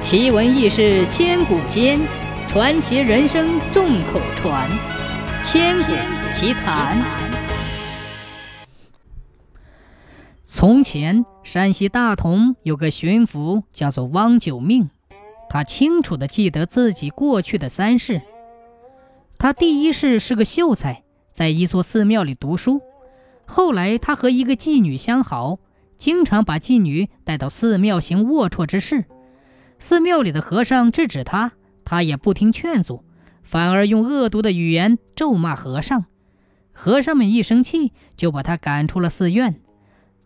奇闻异事千古间，传奇人生众口传。千古奇谈。从前，山西大同有个巡抚，叫做汪九命。他清楚的记得自己过去的三世。他第一世是个秀才，在一座寺庙里读书。后来，他和一个妓女相好，经常把妓女带到寺庙行龌龊之事。寺庙里的和尚制止他，他也不听劝阻，反而用恶毒的语言咒骂和尚。和尚们一生气，就把他赶出了寺院。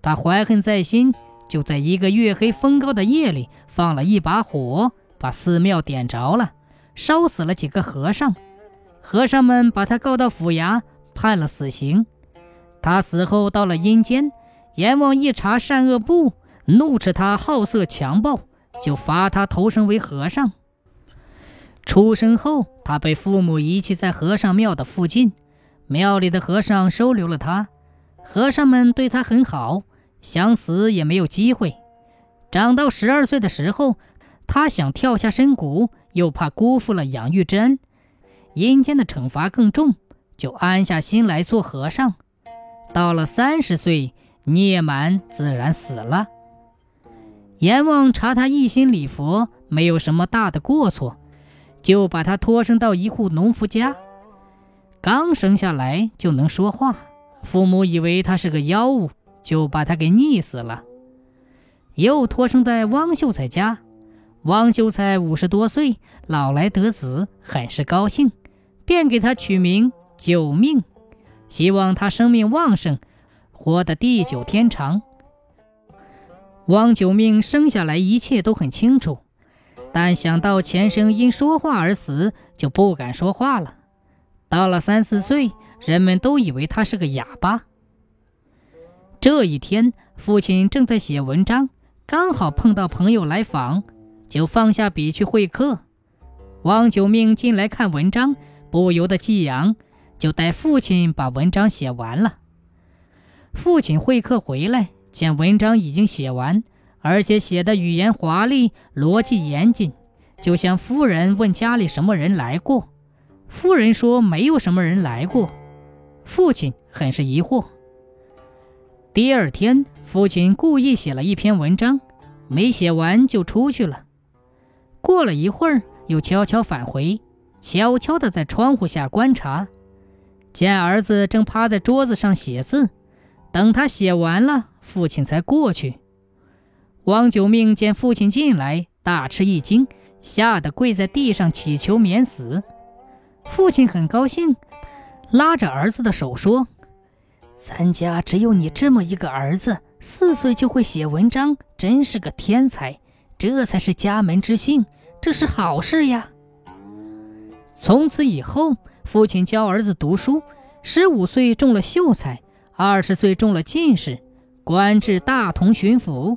他怀恨在心，就在一个月黑风高的夜里，放了一把火，把寺庙点着了，烧死了几个和尚。和尚们把他告到府衙，判了死刑。他死后到了阴间，阎王一查善恶簿，怒斥他好色强暴。就罚他投生为和尚。出生后，他被父母遗弃在和尚庙的附近，庙里的和尚收留了他。和尚们对他很好，想死也没有机会。长到十二岁的时候，他想跳下深谷，又怕辜负了养育之恩，阴间的惩罚更重，就安下心来做和尚。到了三十岁，聂满，自然死了。阎王查他一心礼佛，没有什么大的过错，就把他托生到一户农夫家。刚生下来就能说话，父母以为他是个妖物，就把他给溺死了。又托生在汪秀才家，汪秀才五十多岁，老来得子，很是高兴，便给他取名九命，希望他生命旺盛，活得地久天长。汪九命生下来一切都很清楚，但想到前生因说话而死，就不敢说话了。到了三四岁，人们都以为他是个哑巴。这一天，父亲正在写文章，刚好碰到朋友来访，就放下笔去会客。汪九命进来看文章，不由得激扬，就带父亲把文章写完了。父亲会客回来。见文章已经写完，而且写的语言华丽，逻辑严谨，就向夫人问家里什么人来过。夫人说没有什么人来过。父亲很是疑惑。第二天，父亲故意写了一篇文章，没写完就出去了。过了一会儿，又悄悄返回，悄悄地在窗户下观察，见儿子正趴在桌子上写字，等他写完了。父亲才过去，汪九命见父亲进来，大吃一惊，吓得跪在地上祈求免死。父亲很高兴，拉着儿子的手说：“咱家只有你这么一个儿子，四岁就会写文章，真是个天才。这才是家门之幸，这是好事呀。”从此以后，父亲教儿子读书，十五岁中了秀才，二十岁中了进士。官至大同巡抚。